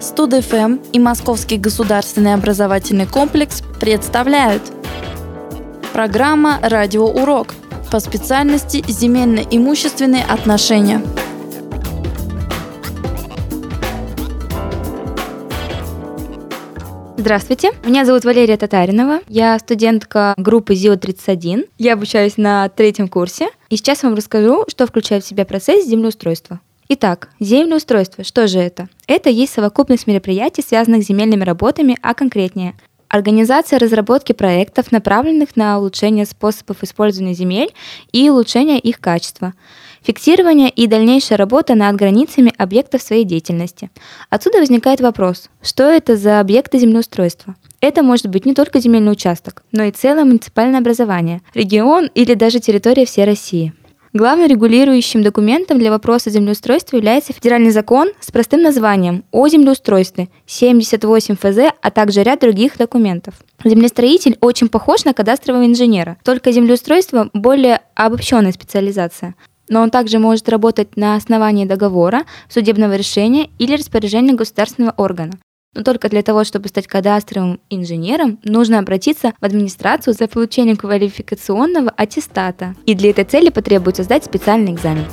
Студ-ФМ и Московский государственный образовательный комплекс представляют Программа «Радиоурок» по специальности «Земельно-имущественные отношения». Здравствуйте, меня зовут Валерия Татаринова, я студентка группы ЗИО-31, я обучаюсь на третьем курсе, и сейчас вам расскажу, что включает в себя процесс землеустройства. Итак, землеустройство, что же это? Это есть совокупность мероприятий, связанных с земельными работами, а конкретнее Организация разработки проектов, направленных на улучшение способов использования земель и улучшение их качества. Фиксирование и дальнейшая работа над границами объектов своей деятельности. Отсюда возникает вопрос, что это за объекты землеустройства? Это может быть не только земельный участок, но и целое муниципальное образование, регион или даже территория всей России. Главным регулирующим документом для вопроса землеустройства является федеральный закон с простым названием «О землеустройстве» 78 ФЗ, а также ряд других документов. Землестроитель очень похож на кадастрового инженера, только землеустройство более обобщенная специализация. Но он также может работать на основании договора, судебного решения или распоряжения государственного органа. Но только для того, чтобы стать кадастровым инженером, нужно обратиться в администрацию за получением квалификационного аттестата. И для этой цели потребуется сдать специальный экзамен.